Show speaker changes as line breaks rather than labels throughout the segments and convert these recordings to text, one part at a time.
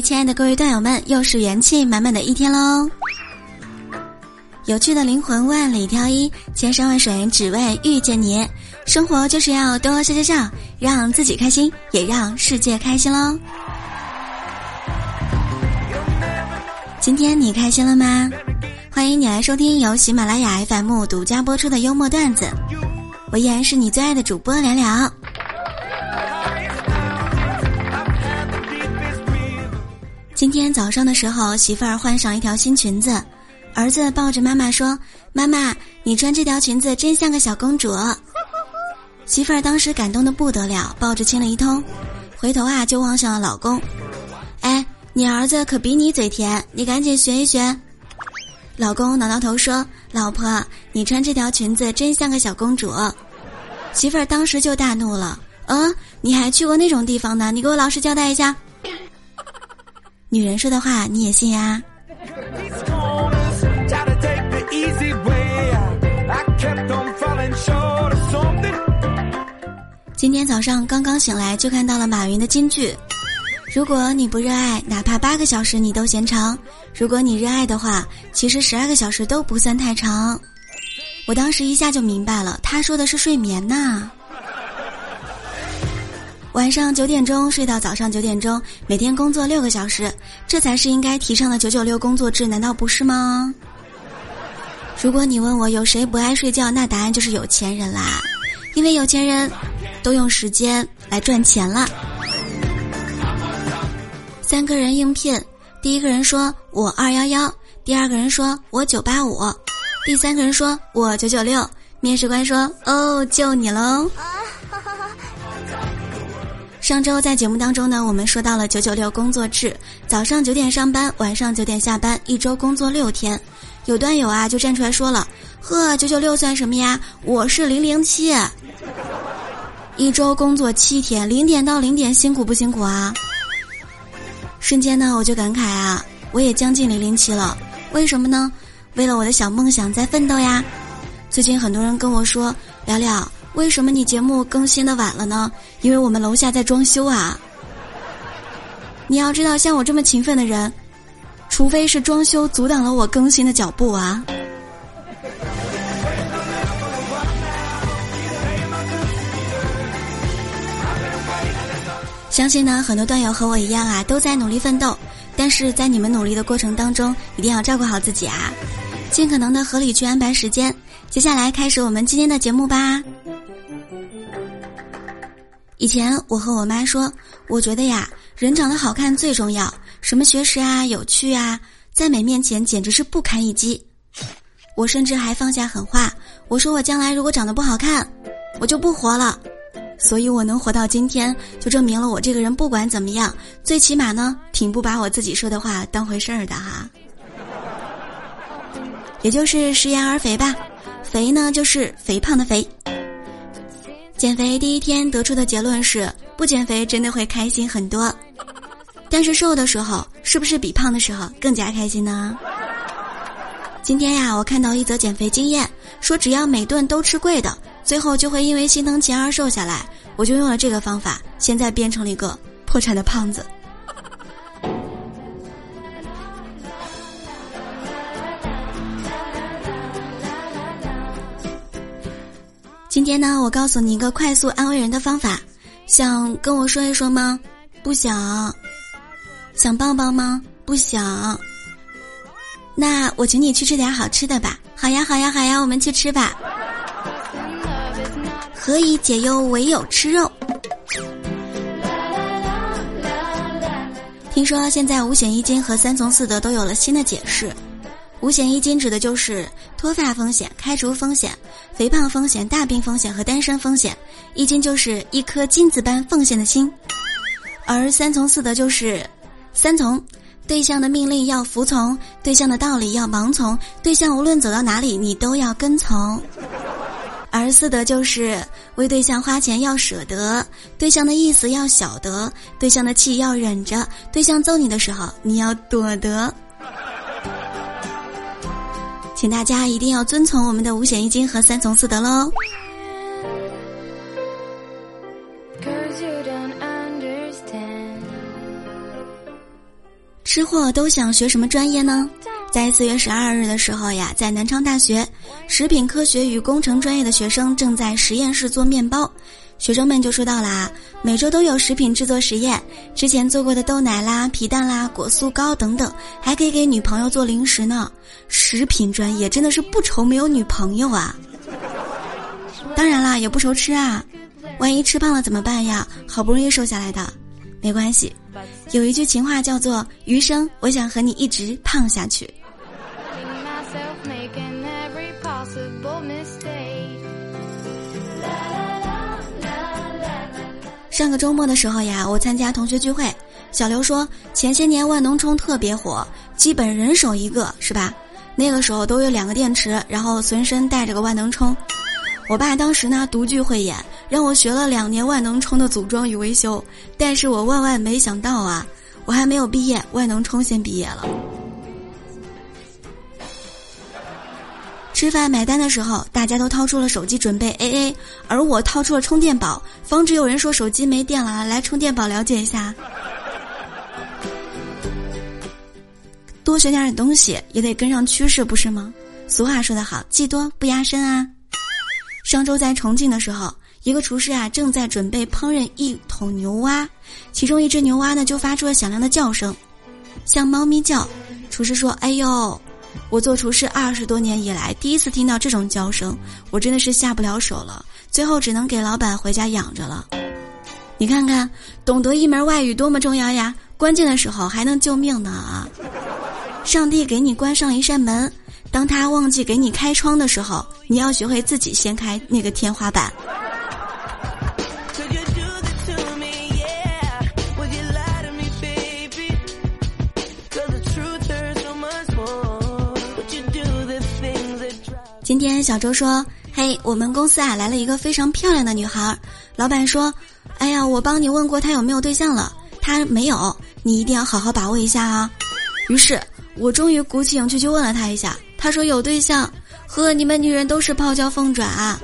亲爱的各位段友们，又是元气满满的一天喽！有趣的灵魂万里挑一，千山万水只为遇见你。生活就是要多笑笑笑，让自己开心，也让世界开心喽。今天你开心了吗？欢迎你来收听由喜马拉雅 FM 独家播出的幽默段子，我依然是你最爱的主播聊聊。今天早上的时候，媳妇儿换上一条新裙子，儿子抱着妈妈说：“妈妈，你穿这条裙子真像个小公主。”媳妇儿当时感动的不得了，抱着亲了一通，回头啊就望向了老公：“哎，你儿子可比你嘴甜，你赶紧学一学。”老公挠挠头说：“老婆，你穿这条裙子真像个小公主。”媳妇儿当时就大怒了：“嗯，你还去过那种地方呢？你给我老实交代一下。”女人说的话你也信呀？今天早上刚刚醒来就看到了马云的金句：如果你不热爱，哪怕八个小时你都嫌长；如果你热爱的话，其实十二个小时都不算太长。我当时一下就明白了，他说的是睡眠呐。晚上九点钟睡到早上九点钟，每天工作六个小时，这才是应该提倡的九九六工作制，难道不是吗？如果你问我有谁不爱睡觉，那答案就是有钱人啦，因为有钱人都用时间来赚钱了。三个人应聘，第一个人说我二幺幺，第二个人说我九八五，第三个人说我九九六。面试官说：“哦，就你喽。”上周在节目当中呢，我们说到了九九六工作制，早上九点上班，晚上九点下班，一周工作六天。有段友啊就站出来说了：“呵，九九六算什么呀？我是零零七，一周工作七天，零点到零点，辛苦不辛苦啊？”瞬间呢，我就感慨啊，我也将近零零七了。为什么呢？为了我的小梦想在奋斗呀。最近很多人跟我说：“聊聊。”为什么你节目更新的晚了呢？因为我们楼下在装修啊。你要知道，像我这么勤奋的人，除非是装修阻挡了我更新的脚步啊。相信呢，很多段友和我一样啊，都在努力奋斗。但是在你们努力的过程当中，一定要照顾好自己啊，尽可能的合理去安排时间。接下来开始我们今天的节目吧。以前我和我妈说，我觉得呀，人长得好看最重要，什么学识啊、有趣啊，在美面前简直是不堪一击。我甚至还放下狠话，我说我将来如果长得不好看，我就不活了。所以我能活到今天，就证明了我这个人不管怎么样，最起码呢，挺不把我自己说的话当回事儿的哈。也就是食言而肥吧，肥呢就是肥胖的肥。减肥第一天得出的结论是，不减肥真的会开心很多，但是瘦的时候是不是比胖的时候更加开心呢？今天呀，我看到一则减肥经验，说只要每顿都吃贵的，最后就会因为心疼钱而瘦下来。我就用了这个方法，现在变成了一个破产的胖子。今天呢，我告诉你一个快速安慰人的方法，想跟我说一说吗？不想。想抱抱吗？不想。那我请你去吃点好吃的吧。好呀，好呀，好呀，我们去吃吧。何以解忧，唯有吃肉。听说现在五险一金和三从四德都有了新的解释。五险一金指的就是脱发风险、开除风险、肥胖风险、大病风险和单身风险，一金就是一颗金子般奉献的心，而三从四德就是三从：对象的命令要服从，对象的道理要盲从，对象无论走到哪里你都要跟从；而四德就是为对象花钱要舍得，对象的意思要晓得，对象的气要忍着，对象揍你的时候你要躲得。请大家一定要遵从我们的五险一金和三从四德喽。吃货都想学什么专业呢？在四月十二日的时候呀，在南昌大学食品科学与工程专业的学生正在实验室做面包。学生们就说到啦，每周都有食品制作实验，之前做过的豆奶啦、皮蛋啦、果酥糕等等，还可以给女朋友做零食呢。食品专业真的是不愁没有女朋友啊！当然啦，也不愁吃啊，万一吃胖了怎么办呀？好不容易瘦下来的，没关系。有一句情话叫做“余生，我想和你一直胖下去”。上个周末的时候呀，我参加同学聚会，小刘说前些年万能充特别火，基本人手一个，是吧？那个时候都有两个电池，然后随身带着个万能充。我爸当时呢独具慧眼，让我学了两年万能充的组装与维修，但是我万万没想到啊，我还没有毕业，万能充先毕业了。吃饭买单的时候，大家都掏出了手机准备 A A，而我掏出了充电宝，防止有人说手机没电了，来充电宝了解一下。多学点东西也得跟上趋势，不是吗？俗话说得好，技多不压身啊。上周在重庆的时候，一个厨师啊正在准备烹饪一桶牛蛙，其中一只牛蛙呢就发出了响亮的叫声，像猫咪叫。厨师说：“哎呦。”我做厨师二十多年以来，第一次听到这种叫声，我真的是下不了手了。最后只能给老板回家养着了。你看看，懂得一门外语多么重要呀！关键的时候还能救命呢啊！上帝给你关上一扇门，当他忘记给你开窗的时候，你要学会自己掀开那个天花板。天小周说：“嘿，我们公司啊来了一个非常漂亮的女孩。老板说，哎呀，我帮你问过她有没有对象了，她没有，你一定要好好把握一下啊。”于是，我终于鼓起勇气去问了她一下，她说有对象。呵，你们女人都是泡椒凤爪啊！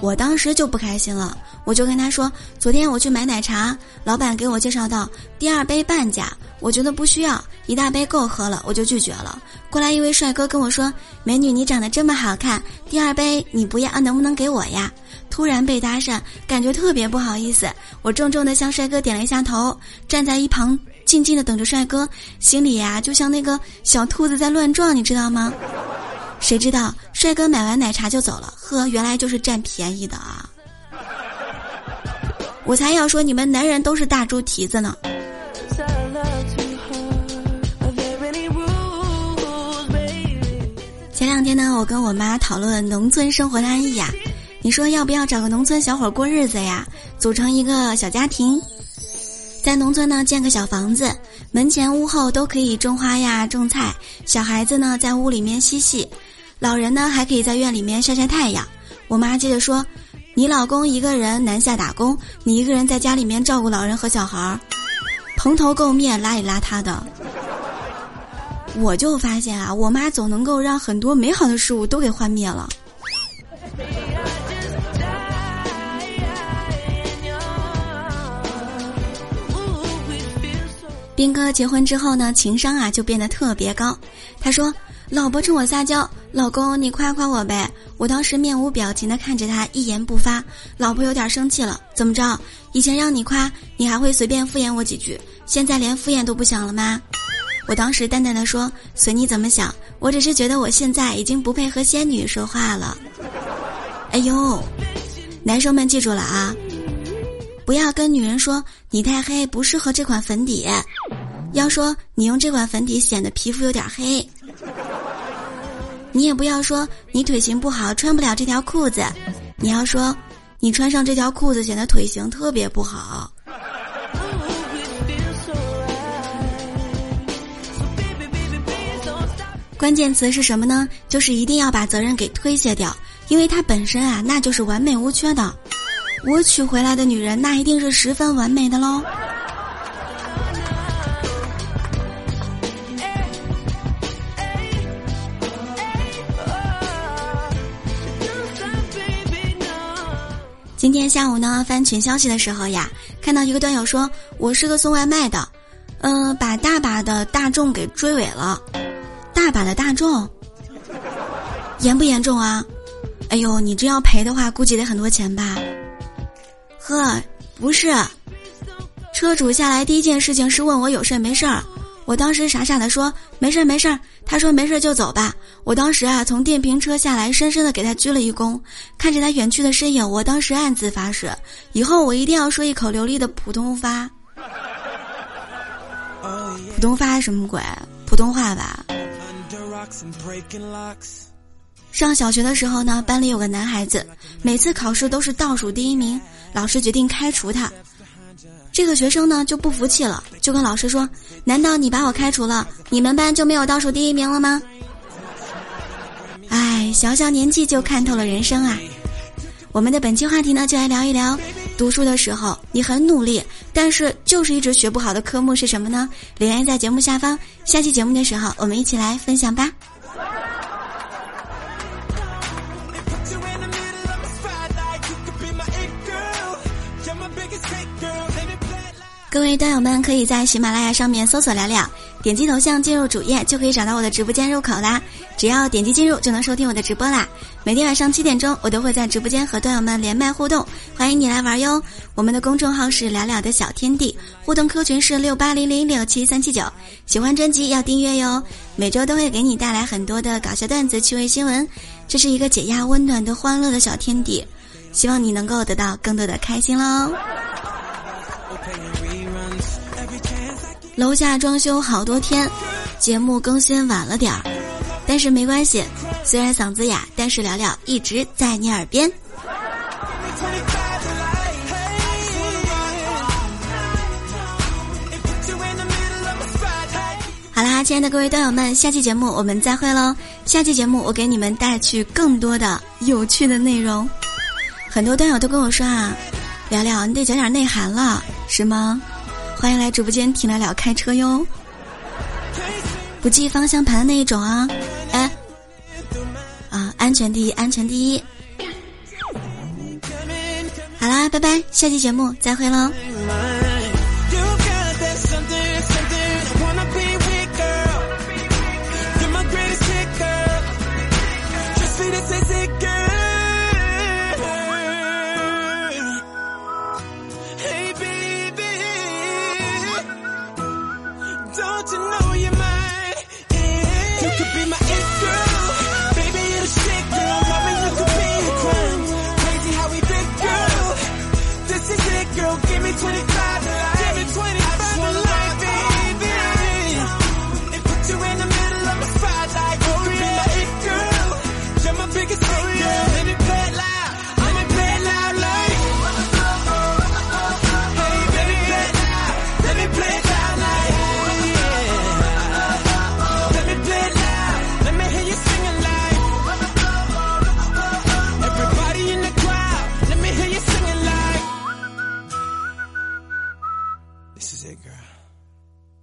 我当时就不开心了。我就跟他说，昨天我去买奶茶，老板给我介绍到第二杯半价，我觉得不需要，一大杯够喝了，我就拒绝了。过来一位帅哥跟我说：“美女，你长得这么好看，第二杯你不要，能不能给我呀？”突然被搭讪，感觉特别不好意思。我重重的向帅哥点了一下头，站在一旁静静的等着帅哥，心里呀就像那个小兔子在乱撞，你知道吗？谁知道帅哥买完奶茶就走了，呵，原来就是占便宜的啊！我才要说你们男人都是大猪蹄子呢。前两天呢，我跟我妈讨论农村生活的安逸呀。你说要不要找个农村小伙过日子呀？组成一个小家庭，在农村呢建个小房子，门前屋后都可以种花呀种菜，小孩子呢在屋里面嬉戏，老人呢还可以在院里面晒晒太阳。我妈接着说。你老公一个人南下打工，你一个人在家里面照顾老人和小孩儿，蓬头垢面、邋里邋遢的。我就发现啊，我妈总能够让很多美好的事物都给幻灭了。斌哥结婚之后呢，情商啊就变得特别高。他说。老婆冲我撒娇，老公你夸夸我呗。我当时面无表情的看着他，一言不发。老婆有点生气了，怎么着？以前让你夸，你还会随便敷衍我几句，现在连敷衍都不想了吗？我当时淡淡的说，随你怎么想，我只是觉得我现在已经不配和仙女说话了。哎呦，男生们记住了啊，不要跟女人说你太黑不适合这款粉底，要说你用这款粉底显得皮肤有点黑。你也不要说你腿型不好穿不了这条裤子，你要说你穿上这条裤子显得腿型特别不好。关键词是什么呢？就是一定要把责任给推卸掉，因为它本身啊那就是完美无缺的。我娶回来的女人那一定是十分完美的喽。今天下午呢，翻群消息的时候呀，看到一个段友说：“我是个送外卖的，嗯，把大把的大众给追尾了，大把的大众，严不严重啊？哎呦，你这要赔的话，估计得很多钱吧？呵，不是，车主下来第一件事情是问我有事没事儿，我当时傻傻的说没事儿没事儿，他说没事儿就走吧。我当时啊从电瓶车下来，深深的给他鞠了一躬，看着他远去的身影，我当时暗自发誓，以后我一定要说一口流利的普通话。普通话什么鬼？普通话吧。上小学的时候呢，班里有个男孩子，每次考试都是倒数第一名，老师决定开除他。这个学生呢就不服气了，就跟老师说：“难道你把我开除了，你们班就没有倒数第一名了吗？”哎，小小年纪就看透了人生啊！我们的本期话题呢，就来聊一聊。读书的时候，你很努力，但是就是一直学不好的科目是什么呢？留言在节目下方。下期节目的时候，我们一起来分享吧。各位段友们，可以在喜马拉雅上面搜索“聊聊”，点击头像进入主页，就可以找到我的直播间入口啦。只要点击进入，就能收听我的直播啦。每天晚上七点钟，我都会在直播间和段友们连麦互动，欢迎你来玩哟。我们的公众号是“聊聊的小天地”，互动 Q 群是六八零零六七三七九。喜欢专辑要订阅哟，每周都会给你带来很多的搞笑段子、趣味新闻，这是一个解压、温暖的欢乐的小天地，希望你能够得到更多的开心喽。楼下装修好多天，节目更新晚了点儿，但是没关系。虽然嗓子哑，但是聊聊一直在你耳边。好啦，亲爱的各位段友们，下期节目我们再会喽！下期节目我给你们带去更多的有趣的内容。很多段友都跟我说啊，聊聊你得讲点内涵了，是吗？欢迎来直播间听聊聊开车哟，不系方向盘的那一种啊！哎，啊，安全第一，安全第一。好啦，拜拜，下期节目再会喽。